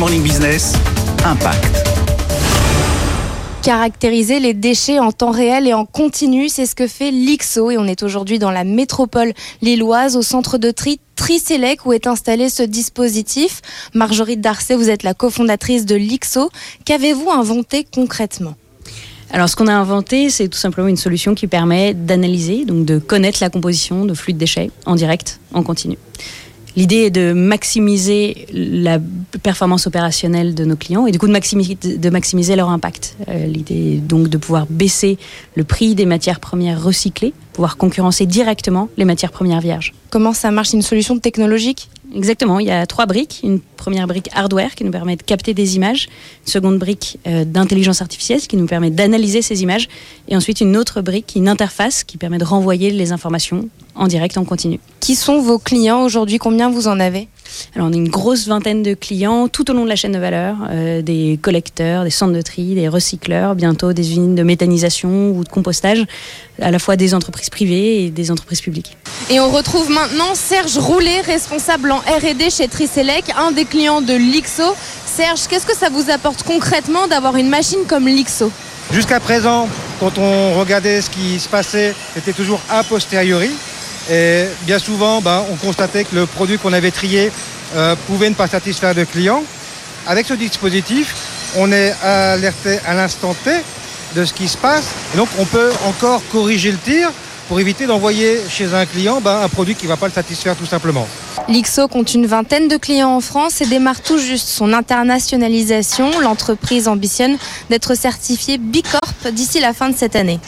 Morning Business, Impact. Caractériser les déchets en temps réel et en continu, c'est ce que fait l'IXO et on est aujourd'hui dans la métropole lilloise au centre de tri Tricelec où est installé ce dispositif. Marjorie Darcet, vous êtes la cofondatrice de l'IXO. Qu'avez-vous inventé concrètement? Alors, ce qu'on a inventé, c'est tout simplement une solution qui permet d'analyser, donc de connaître la composition de flux de déchets en direct, en continu. L'idée est de maximiser la performance opérationnelle de nos clients et du coup de maximiser, leur impact. Euh, l'idée est donc de pouvoir baisser le prix des matières premières recyclées, pouvoir concurrencer directement les matières premières vierges. Comment ça marche Une solution technologique? Exactement, il y a trois briques. Une première brique hardware qui nous permet de capter des images, une seconde brique euh, d'intelligence artificielle qui nous permet d'analyser ces images, et ensuite une autre brique, une interface qui permet de renvoyer les informations en direct, en continu. Qui sont vos clients aujourd'hui? Combien vous en avez? Alors on a une grosse vingtaine de clients tout au long de la chaîne de valeur, euh, des collecteurs, des centres de tri, des recycleurs, bientôt des usines de méthanisation ou de compostage, à la fois des entreprises privées et des entreprises publiques. Et on retrouve maintenant Serge Roulet, responsable en R&D chez Tricelec, un des clients de l'IXO. Serge, qu'est-ce que ça vous apporte concrètement d'avoir une machine comme l'IXO? Jusqu'à présent, quand on regardait ce qui se passait, c'était toujours a posteriori. Et bien souvent, ben, on constatait que le produit qu'on avait trié euh, pouvait ne pas satisfaire le client. Avec ce dispositif, on est alerté à l'instant T de ce qui se passe. Et donc, on peut encore corriger le tir pour éviter d'envoyer chez un client ben, un produit qui ne va pas le satisfaire tout simplement. L'IXO compte une vingtaine de clients en France et démarre tout juste son internationalisation. L'entreprise ambitionne d'être certifiée Bicorp d'ici la fin de cette année.